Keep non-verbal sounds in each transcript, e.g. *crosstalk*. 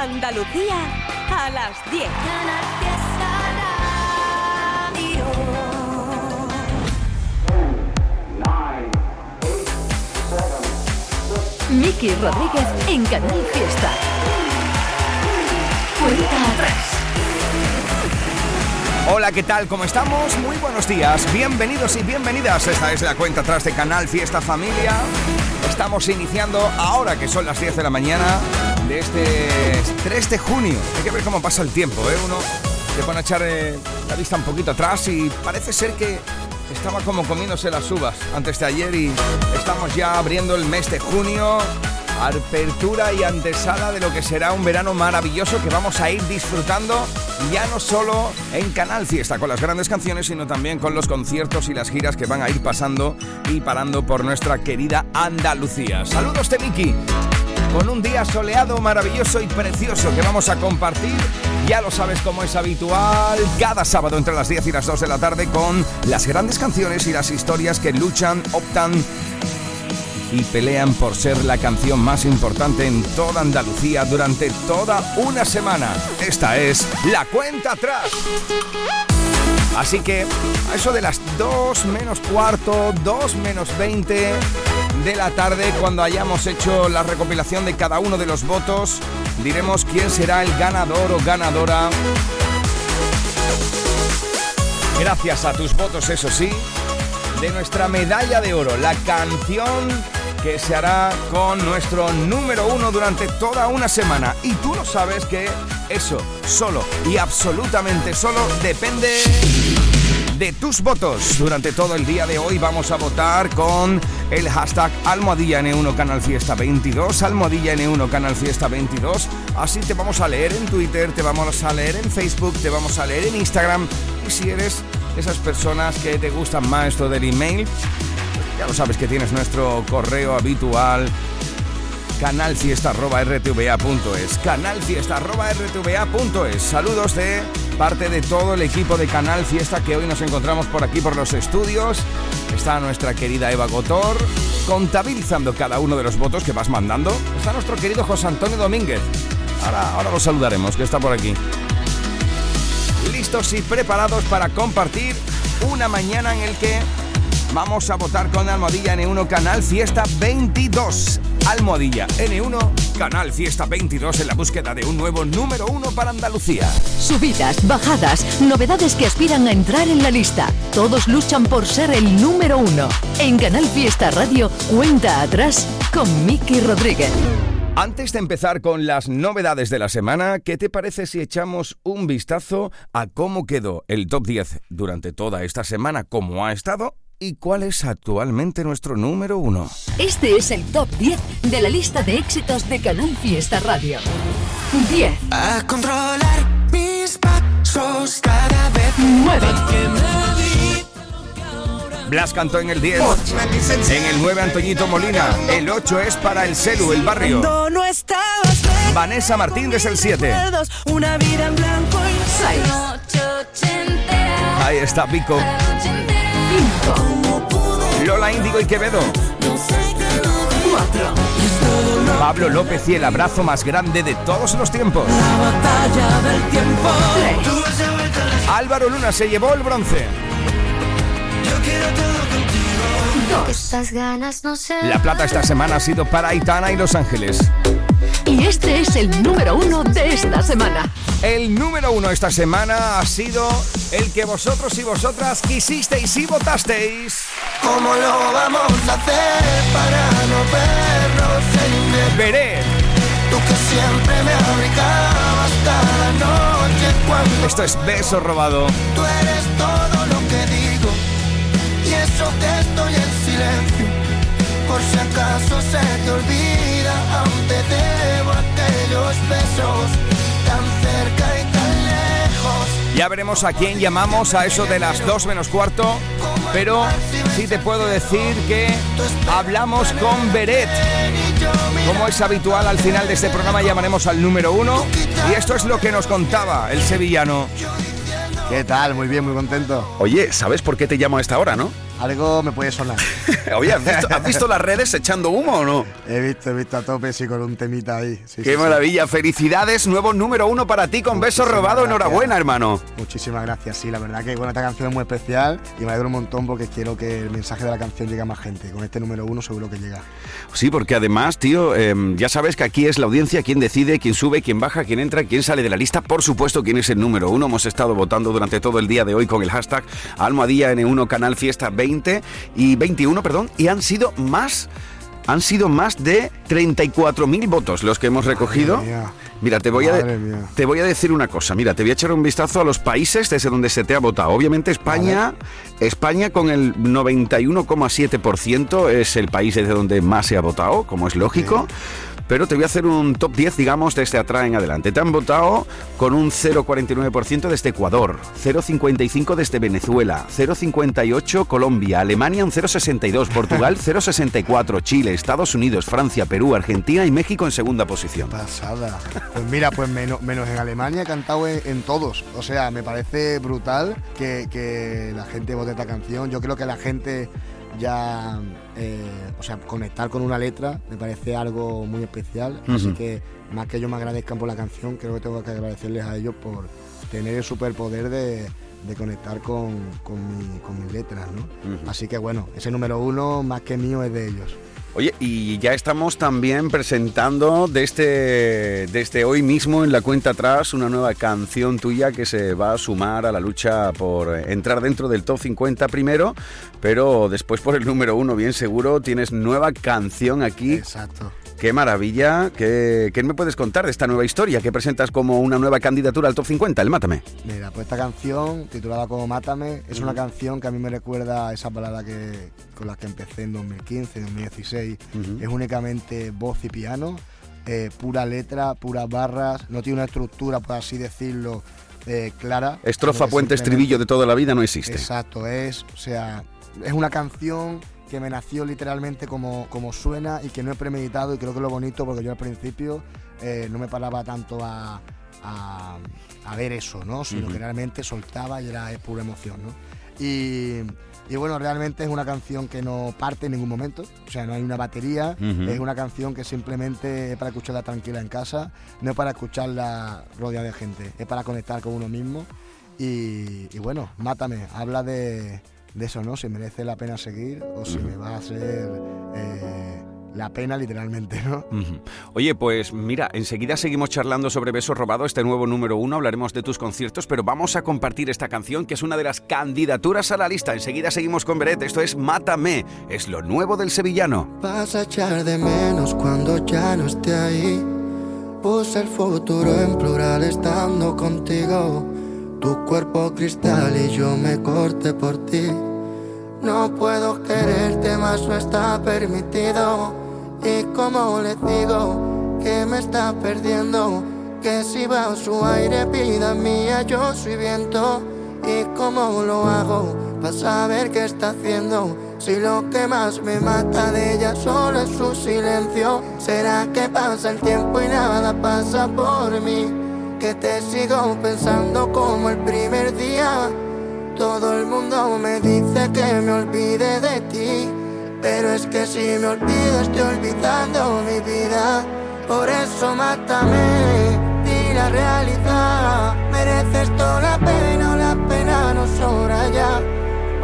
Andalucía a las 10. Miki Rodríguez en Canal Fiesta. Cuenta atrás. Hola, ¿qué tal? ¿Cómo estamos? Muy buenos días. Bienvenidos y bienvenidas. Esta es la cuenta atrás de Canal Fiesta Familia. Estamos iniciando ahora que son las 10 de la mañana de este 3 de junio. Hay que ver cómo pasa el tiempo, ¿eh? Uno se pone a echar eh, la vista un poquito atrás y parece ser que estaba como comiéndose las uvas antes de ayer y estamos ya abriendo el mes de junio. Apertura y antesala de lo que será un verano maravilloso que vamos a ir disfrutando ya no solo en Canal Fiesta con las grandes canciones, sino también con los conciertos y las giras que van a ir pasando y parando por nuestra querida Andalucía. Saludos de Miki con un día soleado, maravilloso y precioso que vamos a compartir. Ya lo sabes como es habitual, cada sábado entre las 10 y las 2 de la tarde con las grandes canciones y las historias que luchan, optan y pelean por ser la canción más importante en toda Andalucía durante toda una semana. Esta es La Cuenta Atrás. Así que a eso de las 2 menos cuarto, 2 menos 20 de la tarde, cuando hayamos hecho la recopilación de cada uno de los votos, diremos quién será el ganador o ganadora. Gracias a tus votos, eso sí, de nuestra medalla de oro, la canción que se hará con nuestro número uno durante toda una semana. Y tú lo sabes que eso solo y absolutamente solo depende de tus votos. Durante todo el día de hoy vamos a votar con el hashtag Almohadilla N1 Canal Fiesta 22, Almohadilla N1 Canal Fiesta 22. Así te vamos a leer en Twitter, te vamos a leer en Facebook, te vamos a leer en Instagram. Y si eres esas personas que te gustan más esto del email, ya lo sabes que tienes nuestro correo habitual canalfiesta.rtva.es canalfiesta.rtva.es Saludos de parte de todo el equipo de Canal Fiesta que hoy nos encontramos por aquí por los estudios. Está nuestra querida Eva Gotor contabilizando cada uno de los votos que vas mandando. Está nuestro querido José Antonio Domínguez. Ahora, ahora lo saludaremos, que está por aquí. Listos y preparados para compartir una mañana en el que vamos a votar con Almohadilla N1 Canal Fiesta 22. Almohadilla N1 Canal Fiesta 22 en la búsqueda de un nuevo número uno para Andalucía. Subidas, bajadas, novedades que aspiran a entrar en la lista. Todos luchan por ser el número uno. En Canal Fiesta Radio, cuenta atrás con Miki Rodríguez. Antes de empezar con las novedades de la semana, ¿qué te parece si echamos un vistazo a cómo quedó el top 10 durante toda esta semana, cómo ha estado y cuál es actualmente nuestro número uno? Este es el top 10 de la lista de éxitos de Canal Fiesta Radio. 10. A controlar mis pasos cada vez 9. Blas cantó en el 10. En el 9, Antoñito Molina. El 8 es para el Celu, el barrio. No estabas Vanessa Martín desde el 7. recuerdos, una vida en blanco y 6. Ahí está Pico. 5. Lola Índigo y Quevedo. 4. Pablo López y el abrazo más grande de todos los tiempos. la batalla del tiempo. 3. Álvaro Luna se llevó el bronce. 2. Estas ganas no sé. La plata esta semana ha sido para Aitana y Los Ángeles. Y este es el número uno de esta semana. El número uno esta semana ha sido el que vosotros y vosotras quisisteis y votasteis. ¿Cómo lo vamos a hacer para no vernos en el Veré. Tú que siempre me abrigabas cada noche cuando Esto es beso robado. tú eres todo lo que digo y eso que estoy en silencio por si acaso se te olvida aún te debo aquellos besos tan cerca y tan lejos Ya veremos a quién llamamos a eso de las 2 menos cuarto. Pero sí te puedo decir que hablamos con Beret. Como es habitual, al final de este programa llamaremos al número uno. Y esto es lo que nos contaba el sevillano. ¿Qué tal? Muy bien, muy contento. Oye, ¿sabes por qué te llamo a esta hora, no? Algo me puede sonar. *laughs* Oye, ¿has visto, las redes echando humo o no? He visto, he visto a tope, sí, con un temita ahí. Qué maravilla, felicidades, nuevo número uno para ti con beso robado, enhorabuena, hermano. Muchísimas gracias, sí, la verdad que bueno, esta canción es muy especial y me alegro un montón porque quiero que el mensaje de la canción llegue a más gente. Con este número uno seguro que llega. Sí, porque además, tío, em, ya sabes que aquí es la audiencia quien decide, quién sube, quién baja, quién entra, quién sale de la lista. Por supuesto, quién es el número uno. Hemos estado votando durante todo el día de hoy con el hashtag Almohadilla N1 Canal Fiesta 20 y 21, perdón, y han sido más han sido más de 34.000 votos los que hemos recogido. Mira, te voy, a te voy a decir una cosa. Mira, te voy a echar un vistazo a los países desde donde se te ha votado. Obviamente España, España con el 91,7% es el país desde donde más se ha votado, como es lógico pero te voy a hacer un top 10, digamos, desde atrás en adelante. Te han votado con un 0,49% desde Ecuador, 0,55% desde Venezuela, 0,58% Colombia, Alemania un 0,62%, Portugal *laughs* 0,64%, Chile, Estados Unidos, Francia, Perú, Argentina y México en segunda posición. Pasada. Pues mira, pues menos, menos en Alemania he cantado en, todos. O sea, me parece brutal que, que la gente vote esta canción. Yo creo que la gente ya, eh, o sea, conectar con una letra me parece algo muy especial. Así que más que ellos me agradezcan por la canción, creo que tengo que agradecerles a ellos por tener el superpoder de, conectar con, mis letras, ¿no? Así que bueno, ese número uno más que mío es de ellos. Oye, y ya estamos también presentando desde, desde hoy mismo en la cuenta atrás una nueva canción tuya que se va a sumar a la lucha por entrar dentro del top 50 primero, pero después por el número uno, bien seguro, tienes nueva canción aquí. Exacto. Qué maravilla. ¿Qué, me puedes contar de esta nueva historia que presentas como una nueva candidatura al top 50, el Mátame? Mira, pues esta canción, titulada como Mátame, es una canción que a mí me recuerda a esa balada que, con la que empecé en 2015, 2016. Es únicamente voz y piano, eh, pura letra, puras barras, no tiene una estructura, por así decirlo, eh, clara. Estrofa, puente, estribillo de toda la vida no existe. Exacto, es, o sea, es una canción que me nació literalmente como, como suena y que no he premeditado y creo que es lo bonito porque yo al principio eh, no me paraba tanto a, a, ver eso, ¿no? Sino que realmente soltaba y era pura emoción, ¿no? Y, y, bueno, realmente es una canción que no parte en ningún momento, o sea, no hay una batería, es una canción que simplemente es para escucharla tranquila en casa, no es para escucharla rodeada de gente, es para conectar con uno mismo. Y, y bueno, Mátame, habla de, de eso, ¿no? Si merece la pena seguir o si me va a hacer eh, la pena literalmente, ¿no? Oye, pues mira, enseguida seguimos charlando sobre Beso Robado, este nuevo número uno, hablaremos de tus conciertos, pero vamos a compartir esta canción que es una de las candidaturas a la lista. Enseguida seguimos con Beret, esto es Mátame, es lo nuevo del sevillano. Vas a echar de menos cuando ya no esté ahí. Puse el futuro en plural estando contigo tu cuerpo cristal y yo me corte por ti. No puedo quererte más, no está permitido. Y como le digo que me está perdiendo, que si va su aire, vida mía, yo soy viento. Y cómo lo hago para saber qué está haciendo. Si lo que más me mata de ella solo es su silencio, ¿será que pasa el tiempo y nada pasa por mí? Que te sigo pensando como el primer día. Todo el mundo me dice que me olvide de ti, pero es que si me olvido estoy olvidando mi vida. Por eso mátame, di la realidad. Mereces toda la pena la pena no sobra ya.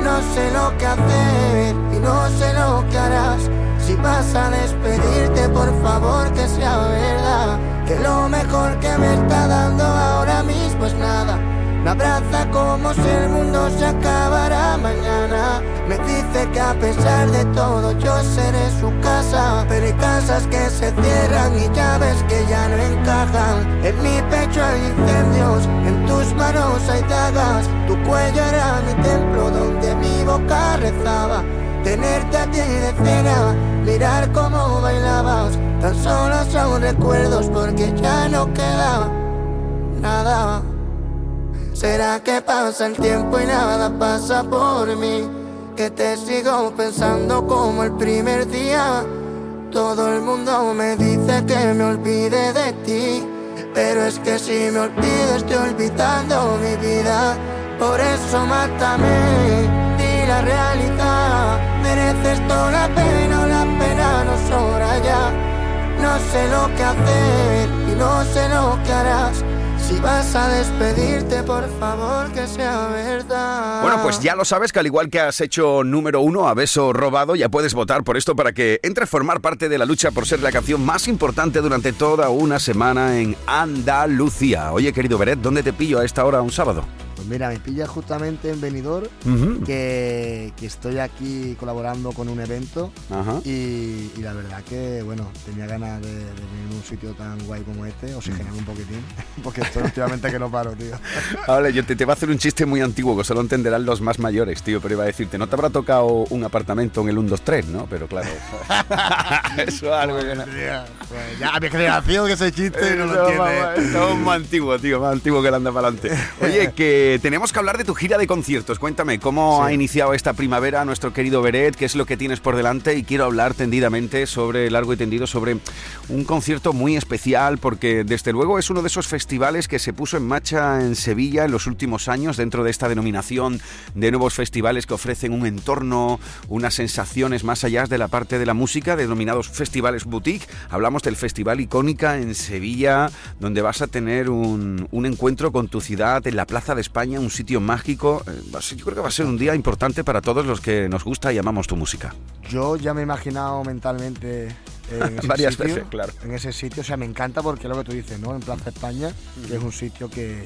No sé lo que hacer y no sé lo que harás. Si vas a despedirte, por favor que sea verdad. Que lo mejor que me está dando ahora mismo es nada. Me abraza como si el mundo se acabara mañana. Me dice que a pesar de todo yo seré su casa. Pero hay casas que se cierran y llaves que ya no encajan. En mi pecho hay incendios, en tus manos hay dagas. Tu cuello era mi templo donde mi boca rezaba. Tenerte a ti de cena, mirar cómo bailabas Tan solo son recuerdos porque ya no queda nada. ¿Será que pasa el tiempo y nada pasa por mí? Que te sigo pensando como el primer día. Todo el mundo me dice que me olvide de ti. Pero es que si me olvido estoy olvidando mi vida. Por eso mátame, di la realidad. mereces toda la pena la pena no sobra ya. No sé lo que hacer y no sé lo que harás. Si vas a despedirte, por favor, que sea verdad. Bueno, pues ya lo sabes que al igual que has hecho número uno a beso robado, ya puedes votar por esto para que entre a formar parte de la lucha por ser la canción más importante durante toda una semana en Andalucía. Oye, querido Beret, ¿dónde te pillo a esta hora un sábado? Pues mira, me pilla justamente en Benidorm, que, que estoy aquí colaborando con un evento y, y la verdad que, bueno, tenía ganas de, de venir a un sitio tan guay como este, oxigenar un poquitín, *laughs* porque estoy últimamente que no paro, tío. *laughs* Vale, yo te, te voy a hacer un chiste muy antiguo que solo entenderán los más mayores, tío, pero iba a decirte, no te habrá tocado un apartamento en el 1, 2, 3, ¿no? Pero claro, *laughs* eso es algo que no... Pues ya a mi generación que ese chiste no lo entiende. vamos, Estamos más antiguo, tío, más antiguo que el anda para adelante. Oye, que tenemos que hablar de tu gira de conciertos. Cuéntame, ¿cómo ha iniciado esta primavera nuestro querido Beret? ¿Qué es lo que tienes por delante? Y quiero hablar tendidamente sobre, largo y tendido, sobre un concierto muy especial, porque desde luego es uno de esos festivales que se puso en marcha en Sevilla en los últimos años, dentro de esta denominación de nuevos festivales que ofrecen un entorno, unas sensaciones más allá de la parte de la música, denominados festivales boutique. Hablamos del Festival Icónica en Sevilla, donde vas a tener un, un encuentro con tu ciudad en la Plaza de España, un sitio mágico. Eh, Yo creo que va a ser un día importante para todos los que nos gusta y amamos tu música. Yo ya me he imaginado mentalmente en *laughs* ese Varias sitio, veces, claro. En ese sitio, o sea, me encanta porque lo que tú dices, ¿no? En Plaza España, que es un sitio que,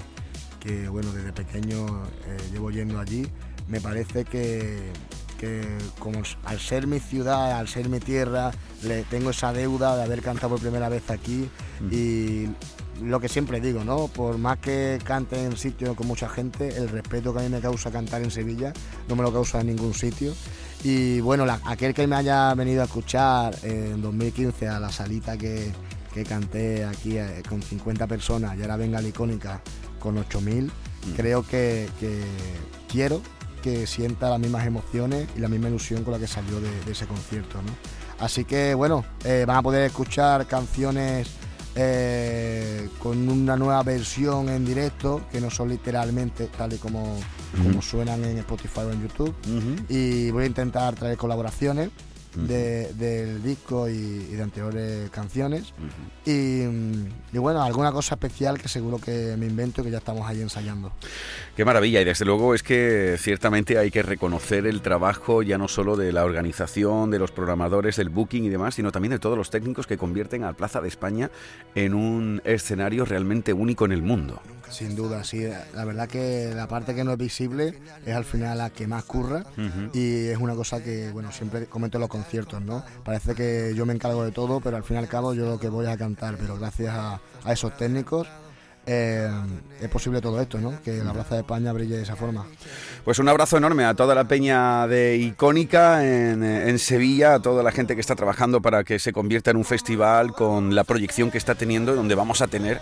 que, bueno, desde pequeño eh, llevo yendo allí. Me parece que, que como al ser mi ciudad, al ser mi tierra, le tengo esa deuda de haber cantado por primera vez aquí y lo que siempre digo, ¿no? Por más que cante en sitios con mucha gente, el respeto que a mí me causa cantar en Sevilla no me lo causa en ningún sitio. Y bueno, la- aquel que me haya venido a escuchar en 2015 a la salita que, que canté aquí eh, con 50 personas y ahora venga la icónica con 8000, creo que, que quiero que sienta las mismas emociones y la misma ilusión con la que salió de, de ese concierto. ¿no? Así que bueno, eh, van a poder escuchar canciones eh, con una nueva versión en directo, que no son literalmente tal y como, como suenan en Spotify o en YouTube. Y voy a intentar traer colaboraciones de- del disco y, y de anteriores canciones. y, mm, y bueno, alguna cosa especial que seguro que me invento y que ya estamos ahí ensayando. Qué maravilla y desde luego es que ciertamente hay que reconocer el trabajo ya no solo de la organización, de los programadores, del booking y demás, sino también de todos los técnicos que convierten a Plaza de España en un escenario realmente único en el mundo. Sin duda, sí. La verdad que la parte que no es visible es al final la que más curra y es una cosa que, bueno, siempre comento en los conciertos, ¿no? Parece que yo me encargo de todo, pero al fin y al cabo yo lo que voy a cantar, pero gracias a, a esos técnicos eh, es posible todo esto, ¿no? Que la Plaza de España brille de esa forma. Pues un abrazo enorme a toda la peña de Icónica en, en Sevilla, a toda la gente que está trabajando para que se convierta en un festival con la proyección que está teniendo, donde vamos a tener,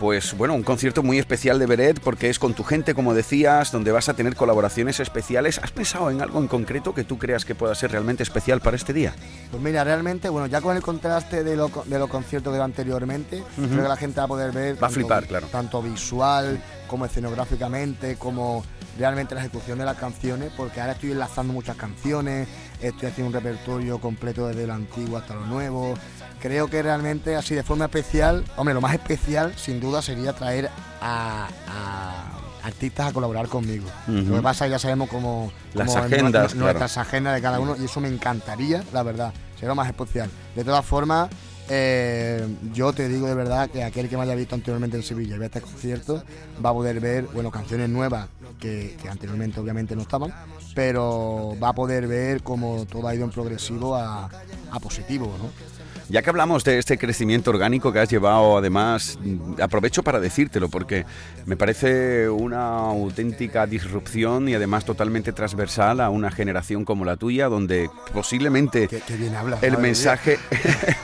pues bueno, un concierto muy especial de Beret, porque es con tu gente, como decías, donde vas a tener colaboraciones especiales. ¿Has pensado en algo en concreto que tú creas que pueda ser realmente especial para este día? Pues mira, realmente, bueno, ya con el contraste de, lo, de que anteriormente, creo que la gente va a poder ver. Va a flipar, claro. Tanto visual como escenográficamente, como realmente la ejecución de las canciones, porque ahora estoy enlazando muchas canciones, estoy haciendo un repertorio completo desde lo antiguo hasta lo nuevo. Creo que realmente, así de forma especial, hombre, lo más especial, sin duda, sería traer a. a artistas a colaborar conmigo. Lo que pasa es que ya sabemos cómo, Las cómo agendas, claro. nuestras agendas de cada uno y eso me encantaría, la verdad, sería lo más especial. De todas formas, eh, yo te digo de verdad que aquel que me haya visto anteriormente en Sevilla y vea este concierto va a poder ver, bueno, canciones nuevas que, anteriormente obviamente no estaban, pero va a poder ver cómo todo ha ido en progresivo a, positivo. Ya que hablamos de este crecimiento orgánico que has llevado, además, aprovecho para decírtelo porque me parece una auténtica disrupción y además totalmente transversal a una generación como la tuya, donde posiblemente Qué, qué bien hablas. el mensaje,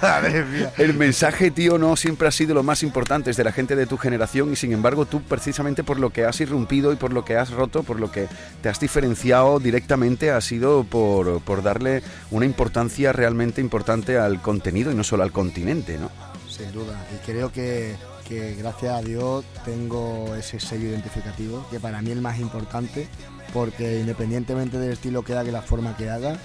*laughs* el mensaje, tío, no siempre ha sido lo más importante es de la gente de tu generación y sin embargo tú precisamente por lo que has irrumpido y por lo que has roto, por lo que te has diferenciado directamente ha sido por, por darle una importancia realmente importante al contenido no solo al continente, ¿no? Sin duda. Y creo que, gracias a Dios tengo ese sello identificativo, que para mí es el más importante, porque independientemente del estilo que haga y la forma que haga,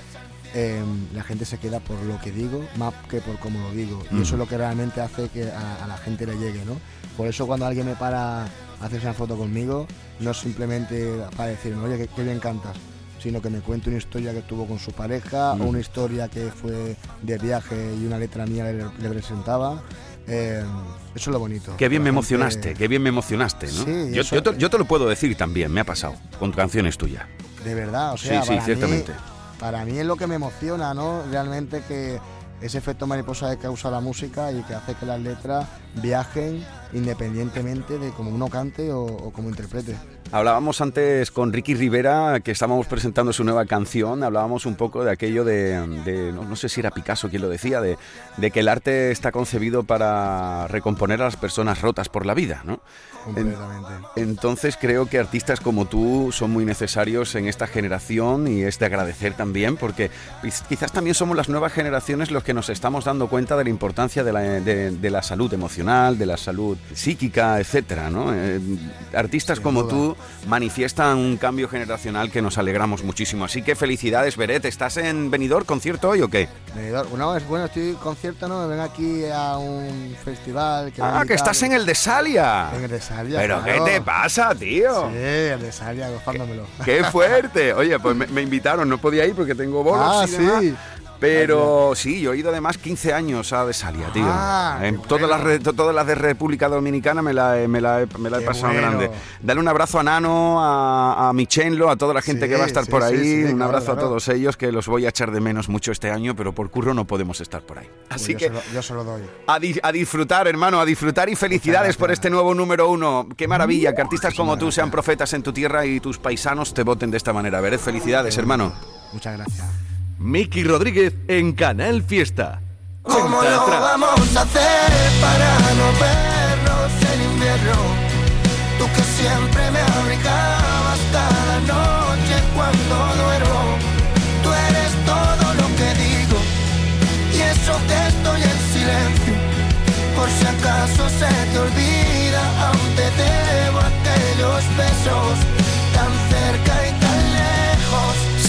em, la gente se queda por lo que digo más que por cómo lo digo. Y eso es lo que realmente hace que a, la gente le llegue, ¿no? Por eso cuando alguien me para a hacerse una foto conmigo, no simplemente para decirme, oye, qué, bien cantas, sino que me cuente una historia que tuvo con su pareja o una historia que fue de viaje y una letra mía le, le presentaba. Eh, eso es lo bonito. Qué bien me emocionaste, qué bien me emocionaste, ¿no? Sí, yo, yo, te, lo puedo decir también, me ha pasado, con canciones tuyas. De verdad, o sea, sí, sí, para ciertamente. Mí, para mí es lo que me emociona, ¿no? Realmente que ese efecto mariposa que causa la música y que hace que las letras viajen independientemente de cómo uno cante o, o cómo interprete. Hablábamos antes con Ricky Rivera, que estábamos presentando su nueva canción, hablábamos un poco de aquello de, no, sé si era Picasso quien lo decía, de, de, que el arte está concebido para recomponer a las personas rotas por la vida, ¿no? entonces creo que artistas como tú son muy necesarios en esta generación y es de agradecer también, porque quizás también somos las nuevas generaciones los que nos estamos dando cuenta de la importancia de la, de, la salud emocional, de la salud psíquica, etcétera, ¿no? Eh, artistas como tú manifiestan un cambio generacional que nos alegramos muchísimo. Así que felicidades, Beret. ¿Estás en Benidorm concierto hoy o qué? Benidorm, no, es bueno, estoy concierto, ¿no? Ven aquí a un festival. Que ah, que estás en el de Salia. En el de Salia. ¿Pero qué te pasa, tío? Sí, el de Salia, gozándomelo. Qué, fuerte. Oye, pues me, invitaron, no podía ir porque tengo bolos. Ah, sí. Pero sí, yo he ido además 15 años a Desalia, tío. Ah, en todas, las, todas las de República Dominicana me la, me la, me la he pasado grande. Dale un abrazo a Nano, a, a Michenlo, a toda la gente que va a estar por ahí. un abrazo a todos ellos que los voy a echar de menos mucho este año, pero por curro no podemos estar por ahí. Pues Así que yo se lo doy. A, a, disfrutar, hermano, a disfrutar y felicidades por este nuevo número uno. Qué maravilla que artistas como tú sean profetas en tu tierra y tus paisanos te voten de esta manera. Vered, felicidades, hermano. Muchas gracias. Miki Rodríguez en Canal Fiesta. ¿Cómo lo vamos a hacer para no vernos en invierno? Tú que siempre me abrigabas cada noche cuando duermo. Tú eres todo lo que digo y eso que estoy en silencio. Por si acaso se te olvida, aún te debo aquellos besos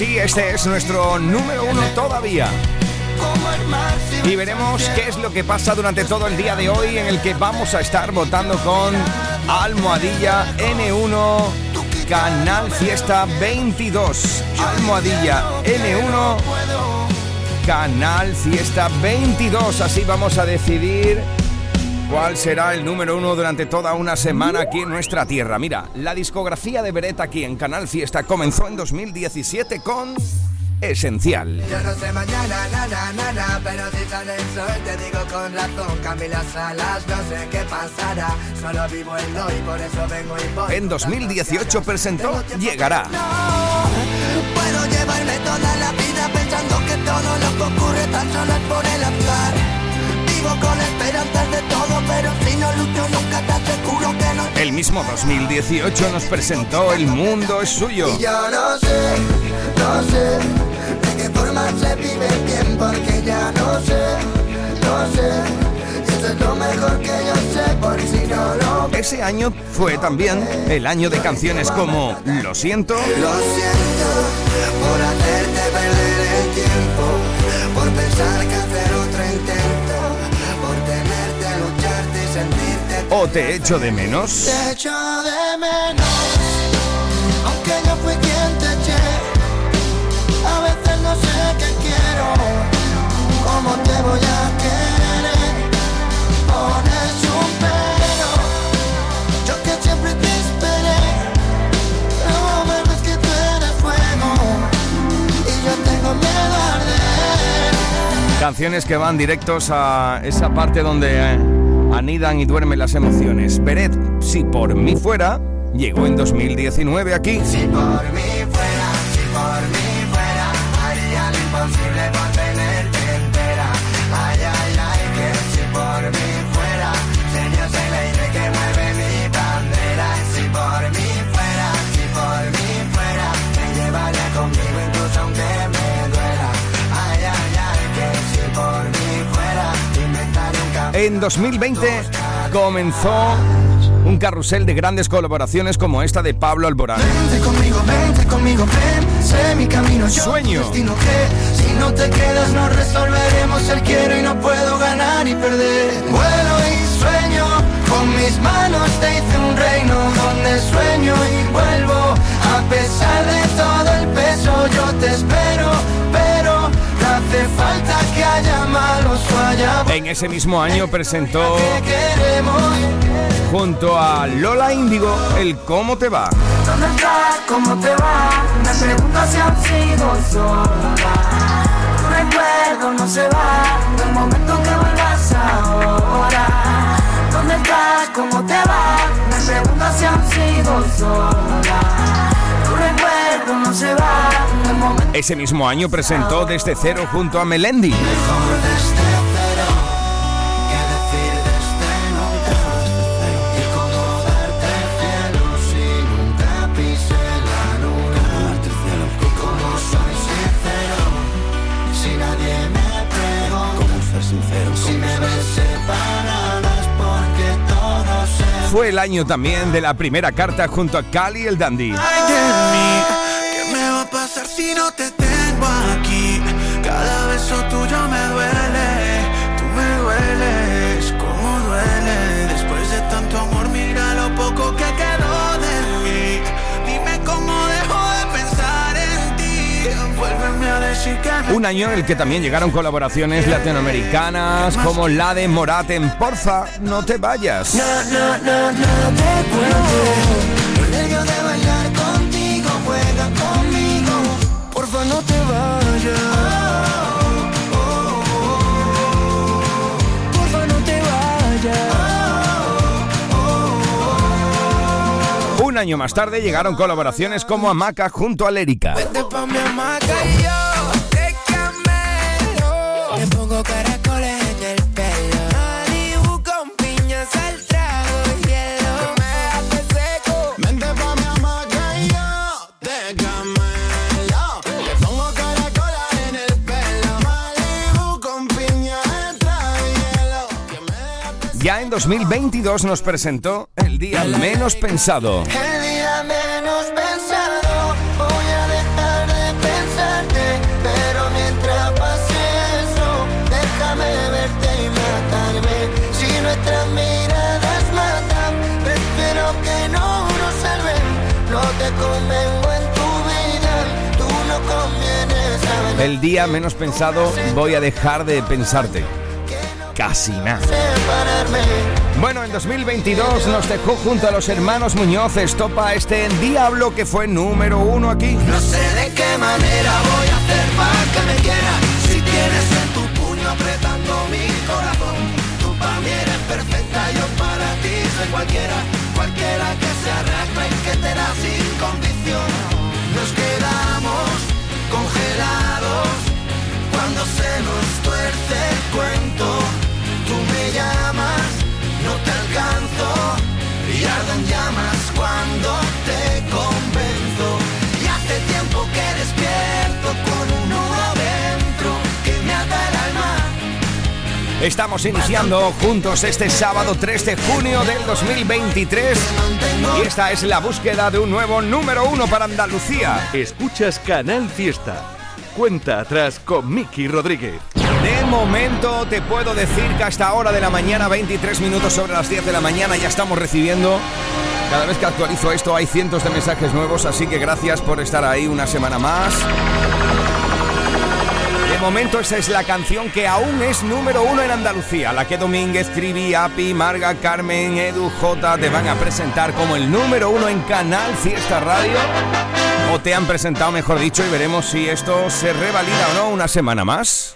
Sí, este es nuestro número uno todavía. Y veremos qué es lo que pasa durante todo el día de hoy en el que vamos a estar votando con Almohadilla N1 Canal Fiesta 22. Almohadilla N1 Canal Fiesta 22. Así vamos a decidir ¿Cuál será el número uno durante toda una semana aquí en nuestra tierra? Mira, la discografía de Beret aquí en Canal Fiesta comenzó en 2017 con Esencial. Yo no sé mañana, nana, nana, pero si sale el sol te digo con razón, Camila Salas, no sé qué pasará, solo vivo el hoy, por eso vengo y voy. En 2018 presentó Llegará. No, puedo llevarme toda la vida pensando que todo lo que ocurre tan solo es por el azar con esperanzas de todo, pero si no lucho nunca te aseguro que no. El mismo 2018 nos presentó El mundo es suyo. Y yo no sé, no sé de qué forma se vive bien, porque ya no sé, no sé. Eso es lo mejor que yo sé, por si no lo. Ese año fue también el año de canciones como Lo siento. Lo siento por hacerte perder el tiempo, por pensar que ¿O te echo de menos? Te echo de menos, aunque yo fui quien te eché. A veces no sé qué quiero, cómo te voy a querer. Pones un pero, yo que siempre te esperé. No me ves que tú eres fuego y yo tengo miedo a arder. Canciones que van directos a esa parte donde... Eh, anidan y duermen las emociones. Beret, si por mí fuera, llegó en 2019 aquí. Si por mí en 2020 comenzó un carrusel de grandes colaboraciones como esta de Pablo Alborán. Vente conmigo, vente conmigo, ven. sé mi camino, yo Sueño. destino que si no te quedas no resolveremos el quiero y no puedo ganar y perder. Vuelo y sueño, con mis manos te hice un reino donde sueño y vuelvo. A pesar de todo el peso yo te espero, pero hace falta que haya malos o haya En ese mismo año presentó junto a Lola Índigo el ¿Cómo te va? ¿Dónde estás? ¿Cómo te va? Me pregunto si han sido sola. Tu recuerdo no se va del momento que vuelvas ahora. ¿Dónde estás? ¿Cómo te va? Me pregunto si han sido sola. Ese mismo año presentó Desde Cero junto a Melendi. Fue el año también de la primera carta junto a Cali el Dandy. Si no te tengo aquí? Cada beso tuyo me duele, tú me dueles, como duele. Después de tanto amor, mira lo poco que quedó de mí. Dime cómo dejo de pensar en ti. Vuélveme a decir que Un año en el que también llegaron colaboraciones latinoamericanas como la de Morat en Porfa, no te vayas. No, no, no, no te año más tarde llegaron colaboraciones como Amaca junto a Lérica. 2022 nos presentó El Día Menos Pensado. El día menos pensado voy a dejar de pensarte, pero mientras pase eso, déjame verte y matarme. Si nuestras miradas matan, prefiero que no nos salven. No te convengo en tu vida, tú no convienes a El día menos pensado voy a dejar de pensarte. Casi nada. Bueno, en 2022 nos dejó junto a los hermanos Muñoz Estopa este Diablo que fue número uno aquí. No sé de qué manera voy a hacer para que me quieras Si tienes en tu puño apretando mi corazón Tú para mí eres perfecta, yo para ti soy cualquiera Cualquiera que se arrastre y que te da sin condición Nos quedamos congelados Cuando se nos tuerce el cuento. Tú me llamas, no te alcanzo. Y ardo en llamas cuando te convenzo. Y hace tiempo que despierto con un nudo dentro Que me ata el alma. Estamos iniciando juntos este sábado 3 de junio del 2023 y esta es la búsqueda de un nuevo número uno para Andalucía. Escuchas Canal Fiesta. Cuenta atrás con Miki Rodríguez. De momento te puedo decir que hasta ahora de la mañana, 23 minutos sobre las 10 de la mañana, ya estamos recibiendo. Cada vez que actualizo esto hay cientos de mensajes nuevos, así que gracias por estar ahí una semana más. Momento esa es la canción que aún es número uno en Andalucía, la que Domínguez, Trivi, Api, Marga, Carmen, Edu, J te van a presentar como el número uno en Canal Fiesta Radio. O te han presentado, mejor dicho, y veremos si esto se revalida o no una semana más.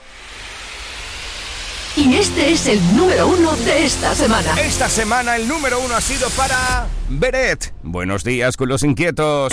Y este es el número uno de esta semana. Esta semana el número uno ha sido para Beret. Buenos días con los inquietos.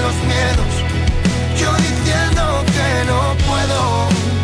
los miedos, yo diciendo que no puedo.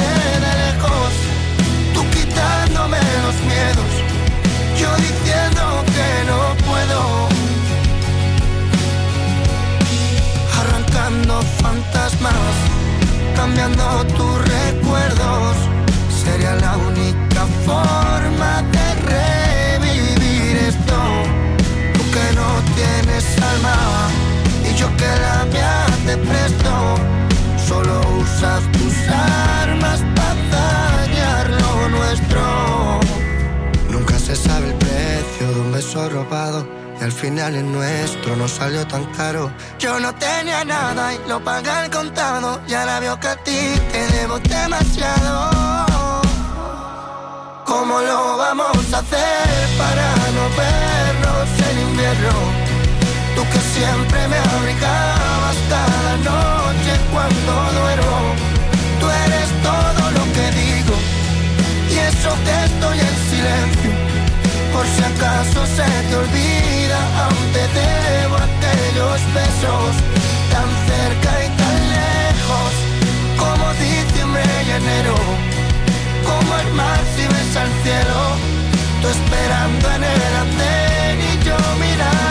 tus recuerdos, sería la única forma de revivir esto tú que no tienes alma y yo que la mía te presto. Solo usas tus armas para dañar lo nuestro. Nunca se sabe el precio de un beso robado. Y al final el nuestro no salió tan caro. Yo no tenía nada y lo pagué al contado. Y ahora veo que a ti te debo demasiado. ¿Cómo lo vamos a hacer para no vernos en invierno? Tú que siempre me abrigabas cada noche cuando duermo. Tú eres todo lo que digo y eso que estoy en silencio. Por si acaso se te olvida, aún te debo aquellos besos tan cerca y tan lejos como diciembre y enero como el mar si ves al cielo, tú esperando en el andén y yo mirándote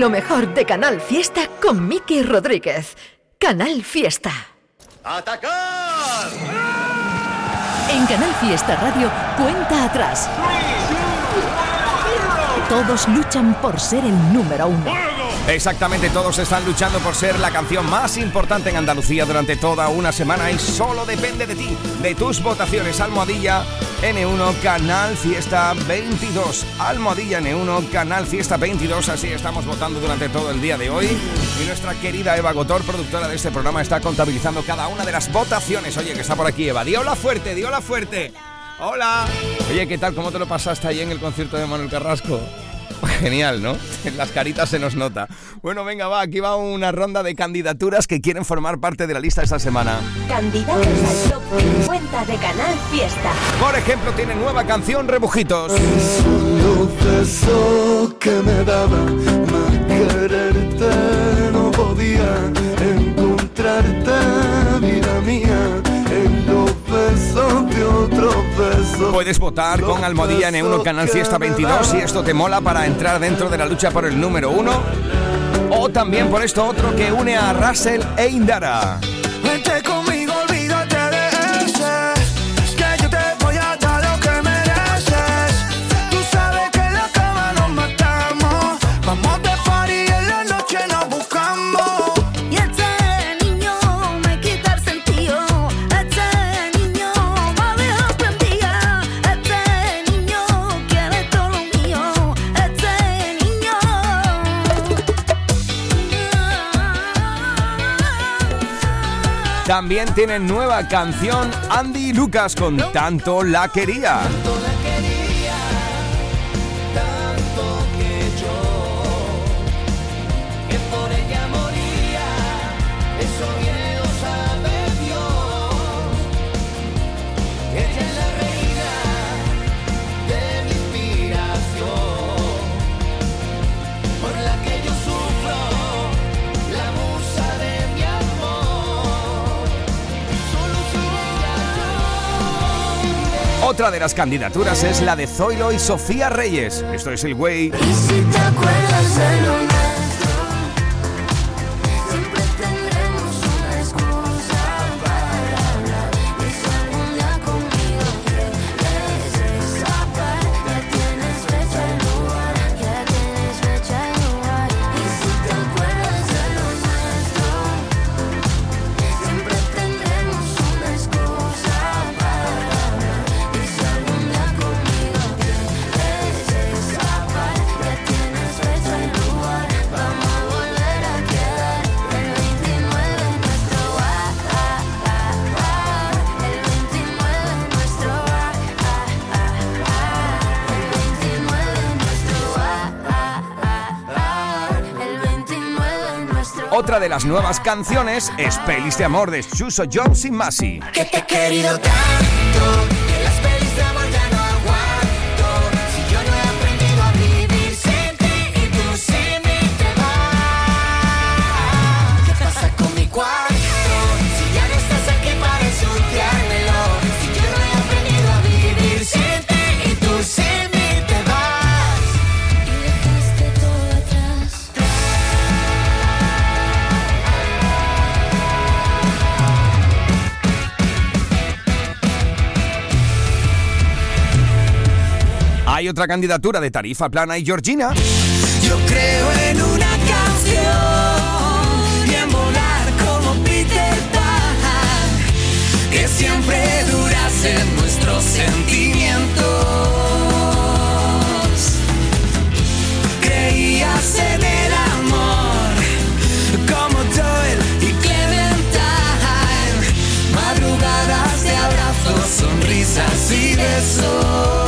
Lo mejor de Canal Fiesta con Miki Rodríguez. Canal Fiesta. ¡Atacar! En Canal Fiesta Radio, cuenta atrás. Todos luchan por ser el número uno. Exactamente, todos están luchando por ser la canción más importante en Andalucía durante toda una semana y solo depende de ti, de tus votaciones. Almohadilla N1 Canal Fiesta 22. Almohadilla N1 Canal Fiesta 22. Así estamos votando durante todo el día de hoy. Y nuestra querida Eva Gotor, productora de este programa, está contabilizando cada una de las votaciones. Oye, que está por aquí Eva. Diola fuerte, diola fuerte. Hola. Oye, ¿qué tal? ¿Cómo te lo pasaste ahí en el concierto de Manuel Carrasco? Genial, ¿no? *laughs* En las caritas se nos nota. Bueno, venga, va, aquí va una ronda de candidaturas que quieren formar parte de la lista esta semana. Candidatos al top 50 de Canal Fiesta. Por ejemplo, tiene nueva canción Rebujitos. beso que me daba más quererte Puedes votar con Almohadilla en 1 Canal Fiesta 22 si esto te mola para entrar dentro de la lucha por el número 1 o también por esto otro que une a Russell e Indara. También tienen nueva canción Andy Lucas con Tanto la quería. Otra de las candidaturas es la de Zoilo y Sofía Reyes. Esto es el güey. Otra de las nuevas canciones es Pelis de Amor de Chuso Jones y Masi. Otra candidatura de Tarifa Plana y Georgina. Yo creo en una canción y en volar como Peter que siempre durasen nuestros sentimientos. Creías en el amor como Joel y Clementine, madrugadas de abrazos, sonrisas y besos.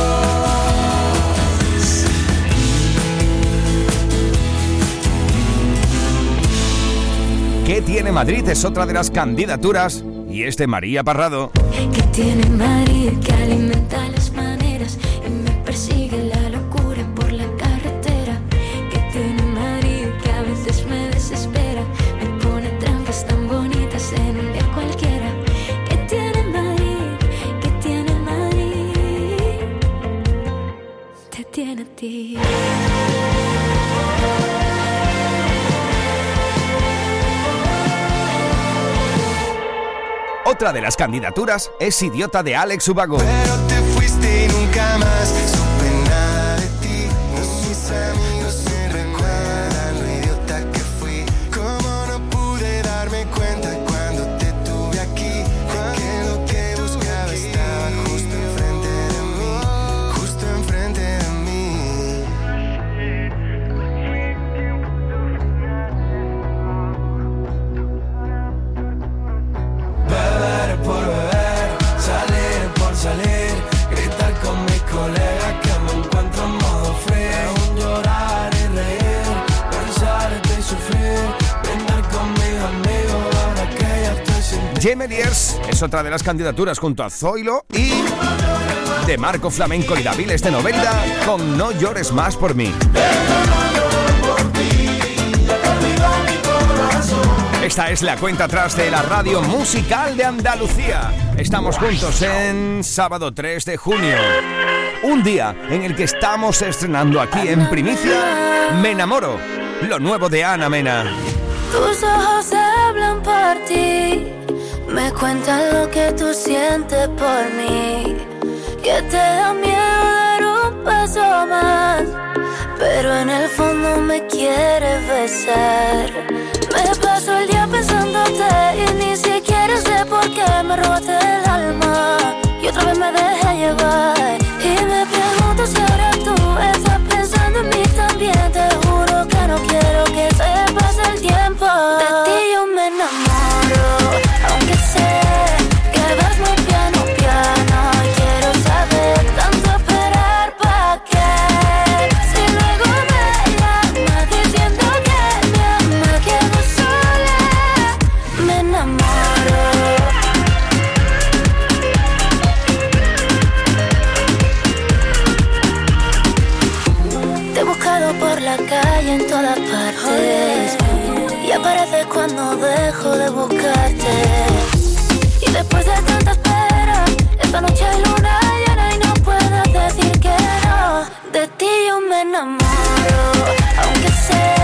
¿Qué tiene Madrid? Es otra de las candidaturas y es de María Parrado. ¿Qué tiene Madrid que alimenta Otra de las candidaturas es Idiota de Alex Ubago. Otra de las candidaturas junto a Zoilo y de Marco Flamenco y Daviles de Novelda con No llores más por mí. Esta es la cuenta atrás de la radio musical de Andalucía. Estamos juntos en sábado 3 de junio. Un día en el que estamos estrenando aquí en primicia Me enamoro, lo nuevo de Ana Mena. Tus ojos hablan por ti, me cuentan lo que tú sientes por mí. Que te da miedo dar un paso más, pero en el fondo me quieres besar. Me paso el día pensándote y ni siquiera sé por qué me robaste el alma. Y otra vez me dejé llevar y me pregunto si ahora tú estás pensando en mí también. Te juro que no quiero que calle en todas partes. Y apareces cuando dejo de buscarte. Y después de tanta espera Esta noche hay luna llena y no puedes decir que no. De ti yo me enamoro Aunque sé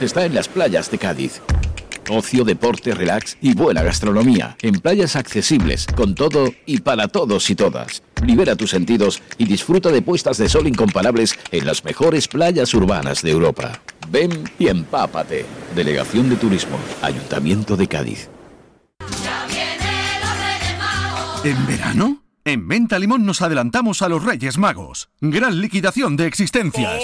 está en las playas de Cádiz. Ocio, deporte, relax y buena gastronomía. En playas accesibles, con todo y para todos y todas. Libera tus sentidos y disfruta de puestas de sol incomparables en las mejores playas urbanas de Europa. Ven y empápate. Delegación de Turismo, Ayuntamiento de Cádiz. ¿En verano? En Venta Limón nos adelantamos a los Reyes Magos. Gran liquidación de existencias.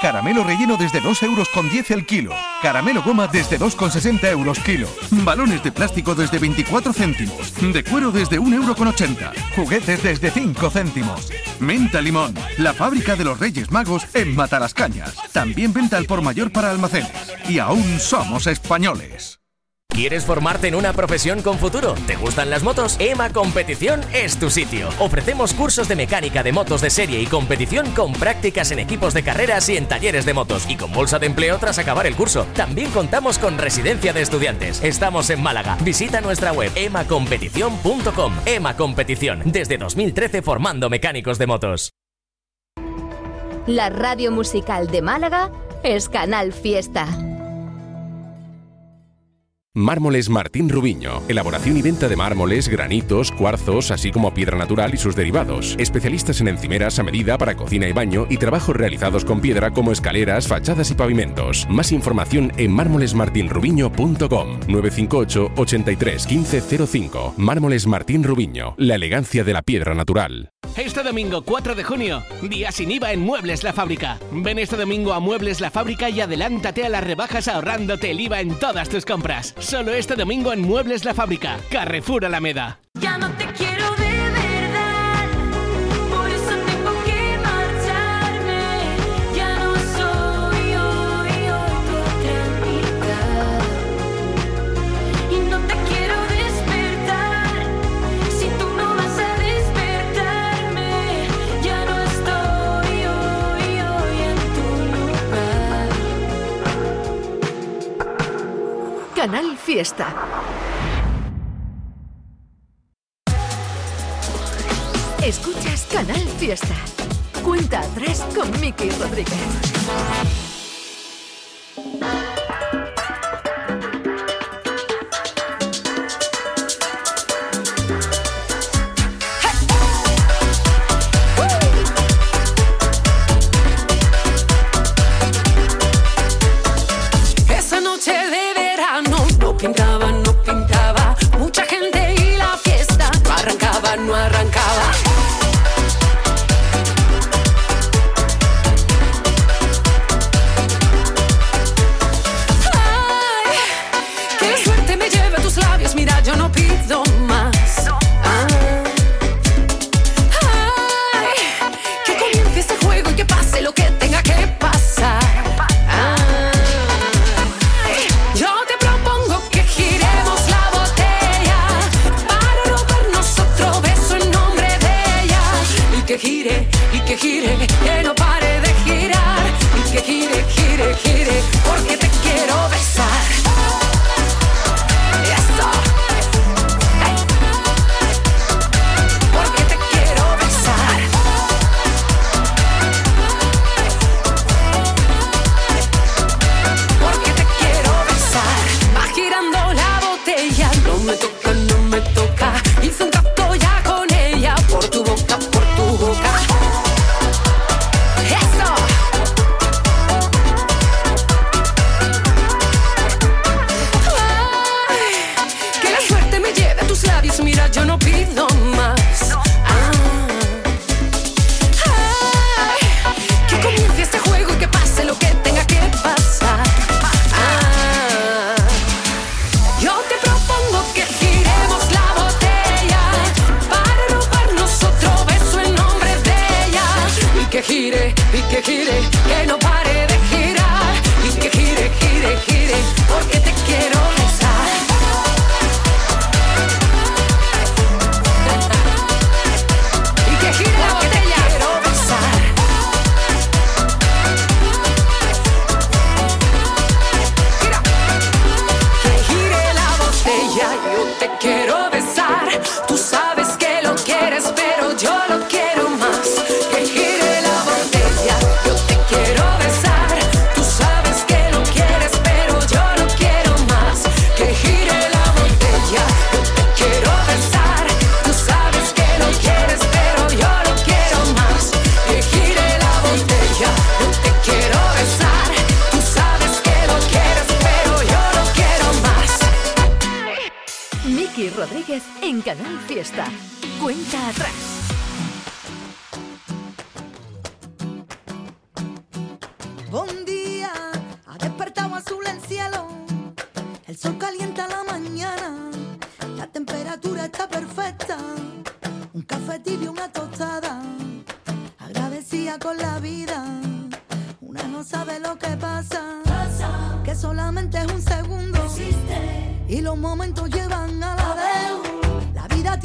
Caramelo relleno desde 2 euros con 10 el kilo. Caramelo goma desde 2,60 euros kilo. Balones de plástico desde 24 céntimos. De cuero desde 1 euro con 80. Juguetes desde 5 céntimos. Menta Limón, la fábrica de los Reyes Magos en Matalascañas. También venta al por mayor para almacenes. Y aún somos españoles. ¿Quieres formarte en una profesión con futuro? ¿Te gustan las motos? EMA Competición es tu sitio. Ofrecemos cursos de mecánica de motos de serie y competición con prácticas en equipos de carreras y en talleres de motos y con bolsa de empleo tras acabar el curso. También contamos con residencia de estudiantes. Estamos en Málaga. Visita nuestra web emacompetición.com. EMA Competición, desde 2013 formando mecánicos de motos. La radio musical de Málaga es Canal Fiesta. Mármoles Martín Rubiño. Elaboración y venta de mármoles, granitos, cuarzos, así como piedra natural y sus derivados. Especialistas en encimeras a medida para cocina y baño y trabajos realizados con piedra como escaleras, fachadas y pavimentos. Más información en mármolesmartinrubiño.com 958 83 1505. Mármoles Martín Rubiño. La elegancia de la piedra natural. Este domingo 4 de junio, día sin IVA en Muebles La Fábrica. Ven este domingo a Muebles La Fábrica y adelántate a las rebajas ahorrándote el IVA en todas tus compras. Solo este domingo en Muebles La Fábrica, Carrefour Alameda. Ya no te quiero fiesta. Escuchas Canal Fiesta. Cuenta atrás con Miki Rodríguez.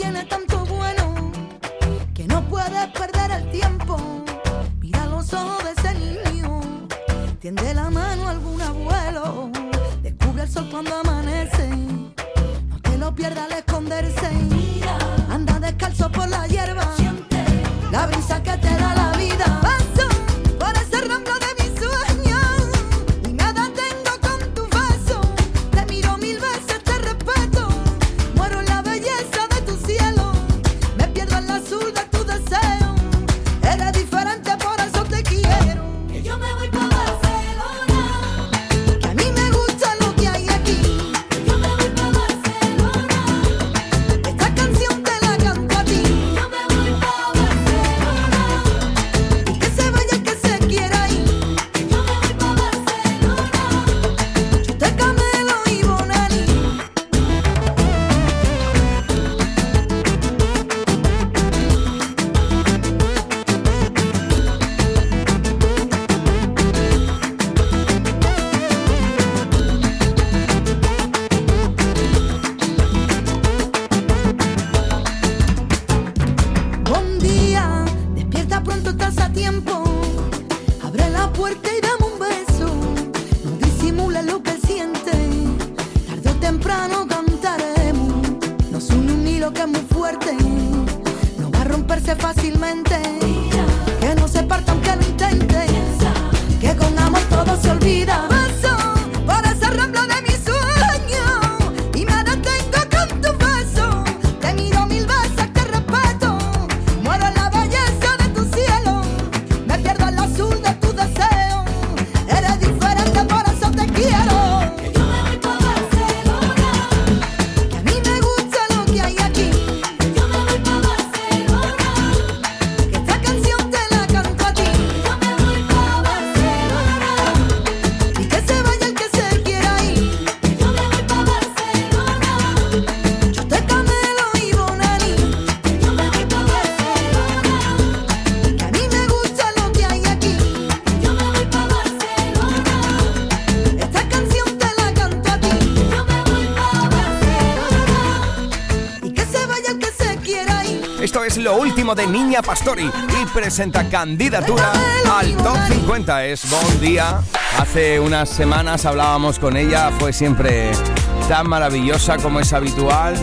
tiene tanto bueno que no puedes perder el tiempo. Mira los ojos de ese niño, tiende la mano a algún abuelo, descubre el sol cuando amanece. No te lo pierdas al esconderse. Anda descalzo por la hierba, Siente. la brisa que te da la vida. De Niña Pastori y presenta candidatura al Top 50. Es Bon Día. Hace unas semanas hablábamos con ella, fue siempre tan maravillosa como es habitual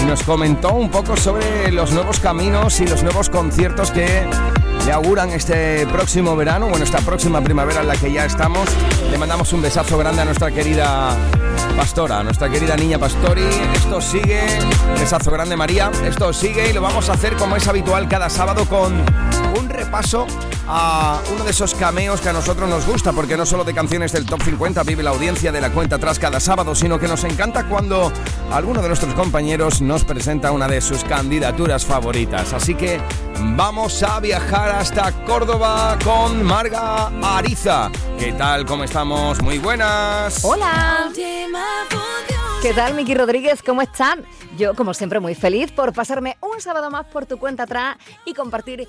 y nos comentó un poco sobre los nuevos caminos y los nuevos conciertos que le auguran este próximo verano, bueno, esta próxima primavera en la que ya estamos. Le mandamos un besazo grande a nuestra querida Pastora, nuestra querida niña Pastori. Esto sigue, besazo grande María, esto sigue y lo vamos a hacer como es habitual cada sábado con un repaso a uno de esos cameos que a nosotros nos gusta, porque no solo de canciones del top 50 vive la audiencia de la cuenta atrás cada sábado, sino que nos encanta cuando alguno de nuestros compañeros nos presenta una de sus candidaturas favoritas. Así que vamos a viajar hasta Córdoba con Marga Ariza. ¿Qué tal? ¿Cómo estamos? Muy buenas. Hola. ¿Qué tal, Miki Rodríguez? ¿Cómo están? Yo, como siempre, muy feliz por pasarme un sábado más por tu cuenta atrás y compartir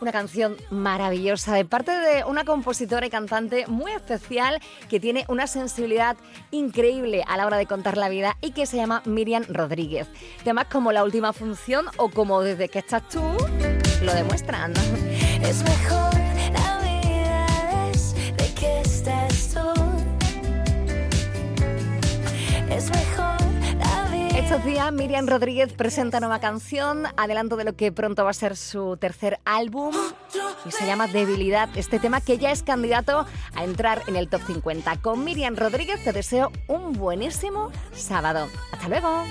una canción maravillosa de parte de una compositora y cantante muy especial que tiene una sensibilidad increíble a la hora de contar la vida y que se llama Miriam Rodríguez. Temas como La Última Función o como Desde que estás tú lo demuestran. Es mejor Estos días Miriam Rodríguez presenta nueva canción, adelanto de lo que pronto va a ser su tercer álbum y se llama Debilidad, este tema que ya es candidato a entrar en el top 50. Con Miriam Rodríguez te deseo un buenísimo sábado. Hasta luego.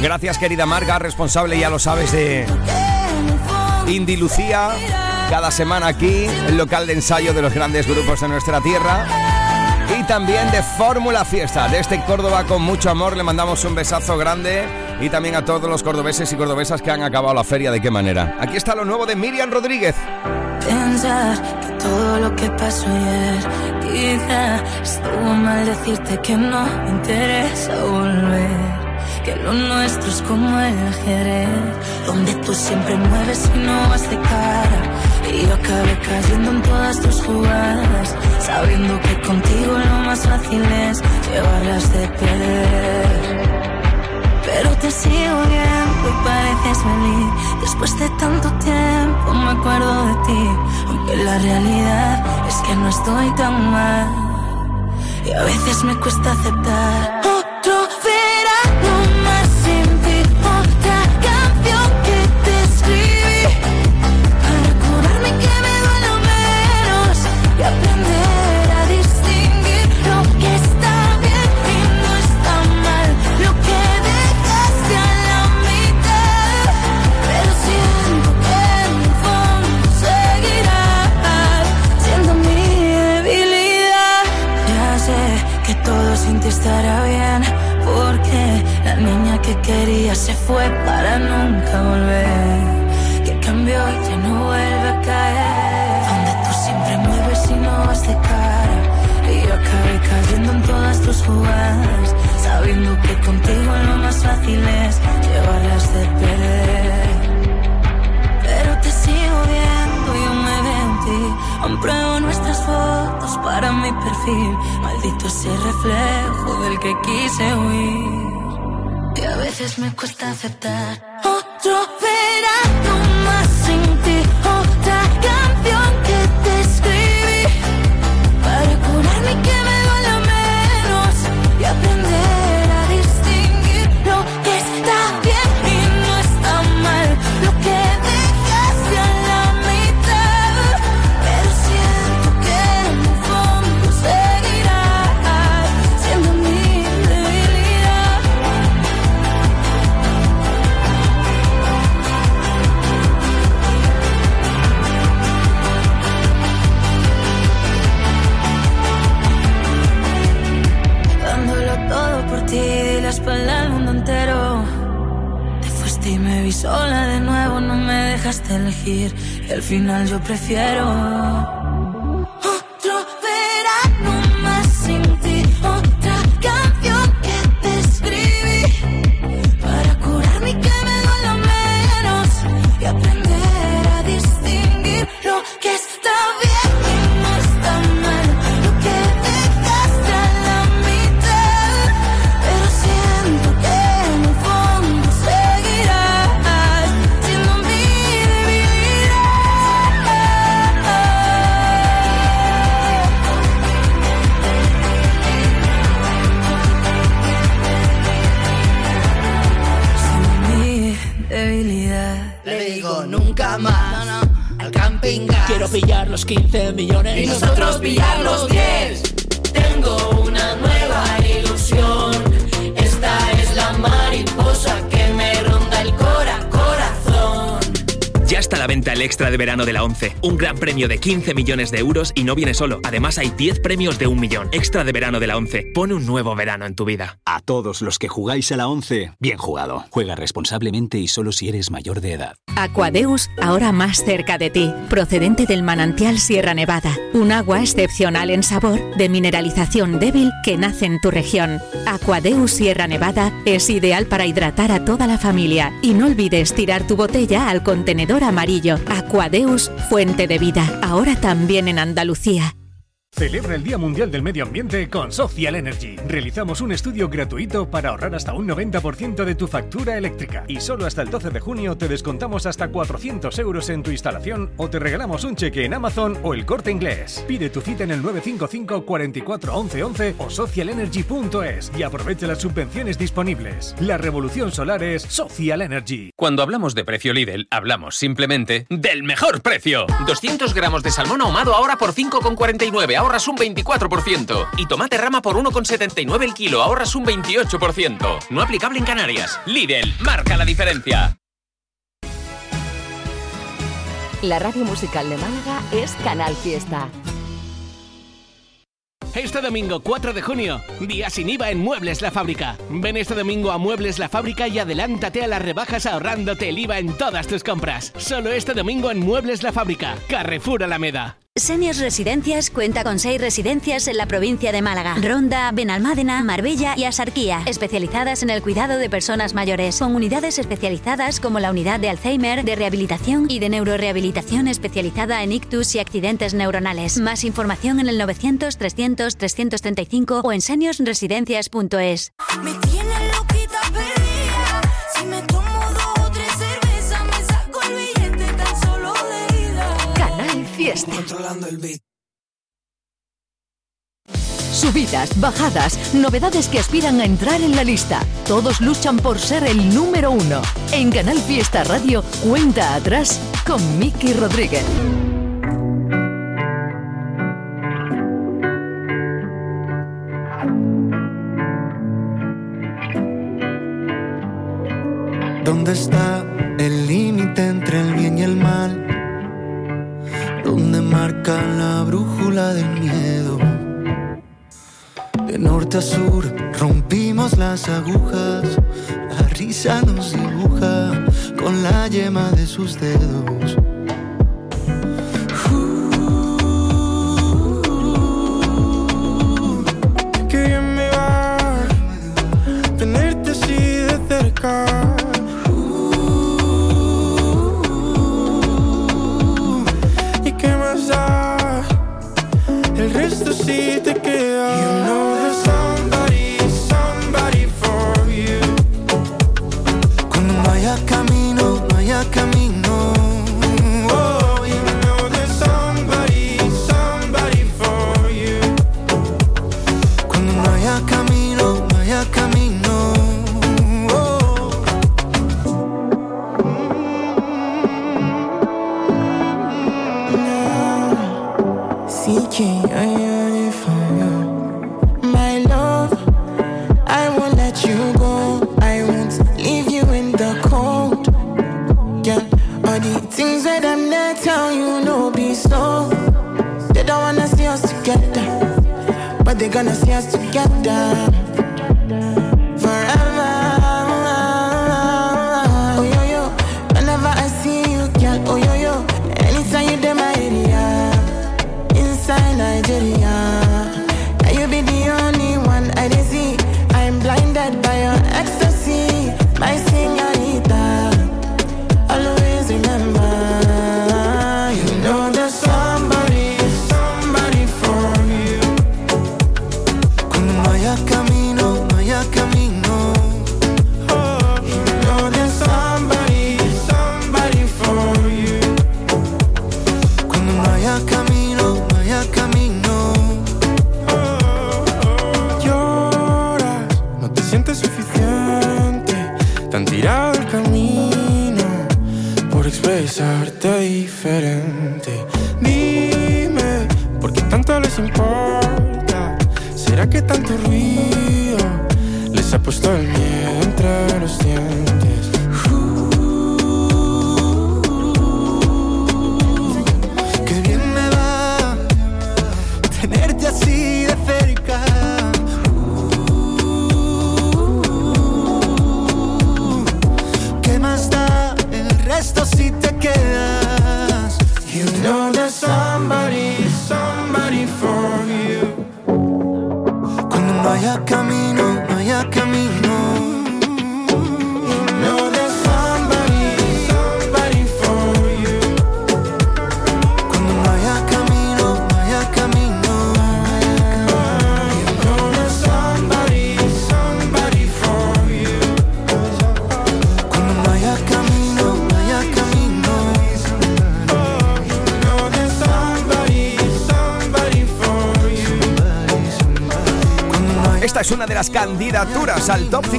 Gracias querida Marga, responsable, ya lo sabes, de Indy Lucía. Cada semana aquí, el local de ensayo de los grandes grupos de nuestra tierra. Y también de Fórmula Fiesta. Desde Córdoba, con mucho amor, le mandamos un besazo grande. Y también a todos los cordobeses y cordobesas que han acabado la feria. ¿De qué manera? Aquí está lo nuevo de Miriam Rodríguez. Pensar que todo lo que pasó ayer quizá estuvo mal decirte que no me interesa volver. Que lo nuestro es como el ajedrez, donde tú siempre mueves y no vas de cara. Y yo acabé cayendo en todas tus jugadas, sabiendo que contigo lo más fácil es llevarlas de perder. Pero te sigo viendo y pareces feliz. Después de tanto tiempo me acuerdo de ti. Aunque la realidad es que no estoy tan mal. Y a veces me cuesta aceptar. Fue para nunca volver. Que cambió y ya no vuelve a caer. Donde tú siempre mueves y no vas de cara. Y yo acabé cayendo en todas tus jugadas. Sabiendo que contigo lo más fácil es llevarlas de perder. Pero te sigo viendo, yo me veo en ti. Nuestras fotos para mi perfil. Maldito ese reflejo del que quise huir. Veces me cuesta aceptar. Otro elegir. Y al final yo prefiero. Los 15 extra de verano de la 11. Un gran premio de 15 millones de euros y no viene solo. Además hay 10 premios de un millón. Extra de verano de la 11. Pone un nuevo verano en tu vida. A todos los que jugáis a la 11, bien jugado. Juega responsablemente y solo si eres mayor de edad. Aquadeus, ahora más cerca de ti, procedente del manantial Sierra Nevada, un agua excepcional en sabor, de mineralización débil que nace en tu región. Aquadeus Sierra Nevada es ideal para hidratar a toda la familia y no olvides tirar tu botella al contenedor amarillo. Aquadeus, fuente de vida, ahora también en Andalucía. Celebra el Día Mundial del Medio Ambiente con Social Energy. Realizamos un estudio gratuito para ahorrar hasta un 90% de tu factura eléctrica. Y solo hasta el 12 de junio te descontamos hasta 400 euros en tu instalación o te regalamos un cheque en Amazon o el corte inglés. Pide tu cita en el 955 44 11 11 o socialenergy.es y aprovecha las subvenciones disponibles. La revolución solar es Social Energy. Cuando hablamos de precio Lidl, hablamos simplemente del mejor precio. 200 gramos de salmón ahumado ahora por 5,49, ahorras un 24%. Y tomate rama por 1,79 el kilo, ahorras un 28%. No aplicable en Canarias. Lidl, marca la diferencia. La radio musical de Málaga es Canal Fiesta. Este domingo 4 de junio, día sin IVA en Muebles La Fábrica. Ven este domingo a Muebles La Fábrica y adelántate a las rebajas ahorrándote el IVA en todas tus compras. Solo este domingo en Muebles La Fábrica, Carrefour Alameda. Seniors Residencias cuenta con seis residencias en la provincia de Málaga, Ronda, Benalmádena, Marbella y Asarquía, especializadas en el cuidado de personas mayores, con unidades especializadas como la unidad de Alzheimer, de rehabilitación y de neurorehabilitación especializada en ictus y accidentes neuronales. Más información en el 900 300 335 o en seniorsresidencias.es. Fiesta. Controlando el beat. Subidas, bajadas, novedades que aspiran a entrar en la lista. Todos luchan por ser el número uno. En Canal Fiesta Radio, cuenta atrás con Miki Rodríguez. ¿Dónde está el límite entre el bien y el mal? ¿Dónde marca la brújula del miedo? De norte a sur rompimos las agujas, la risa nos dibuja con la yema de sus dedos. Que bien me va tenerte así de cerca. El resto sí te queda. You know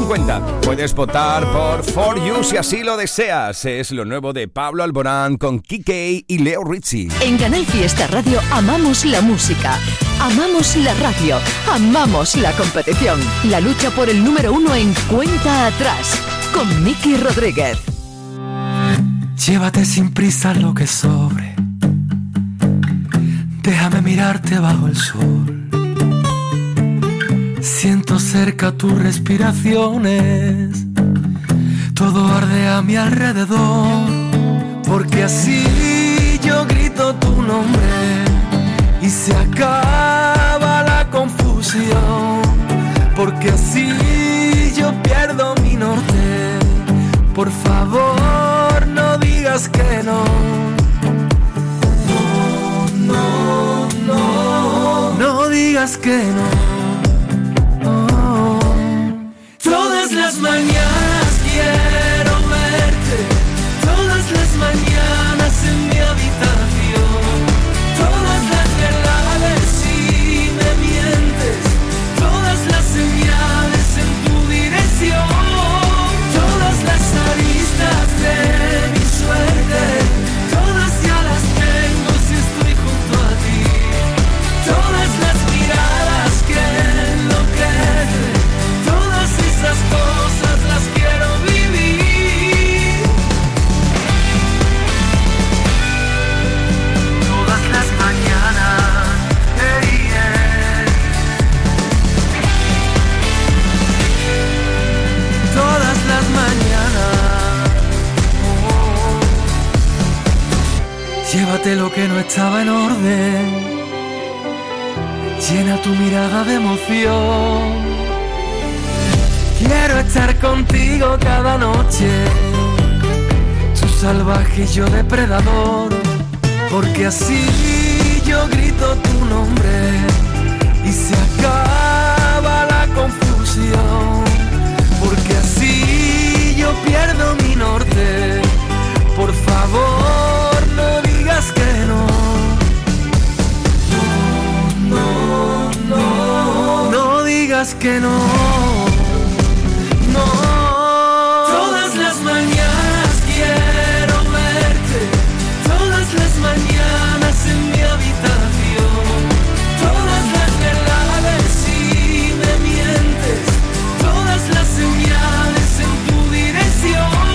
50. Puedes votar por For You si así lo deseas. Es lo nuevo de Pablo Alborán con Kike y Leo Rizzi. En Canal Fiesta Radio amamos la música, amamos la radio, amamos la competición. La lucha por el número uno en cuenta atrás con Miki Rodríguez. Llévate sin prisa lo que sobre. Déjame mirarte bajo el sol. Siento cerca tus respiraciones. Todo arde a mi alrededor. Porque así yo grito tu nombre. Y se acaba la confusión. Porque así yo pierdo mi norte. Por favor, no digas que no. No, no, no. No digas que no. Las mañanas Quiero estar contigo cada noche. Tú salvaje y yo depredador. Porque así yo grito tu nombre. Y se acaba la confusión. Porque así yo pierdo mi norte. digas que no.